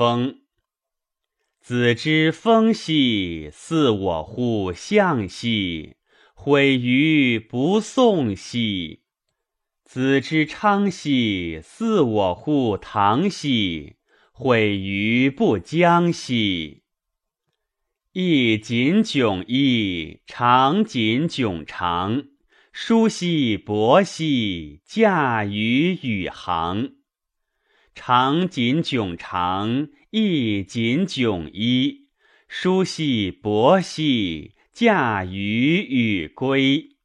风。子之风兮，似我乎象兮；毁于不宋兮。子之昌兮，似我乎唐兮；毁于不将兮。亦锦迥衣，长锦迥长。舒兮薄兮，驾于宇航。长锦迥长，亦锦迥衣。舒兮薄兮，驾鱼与归。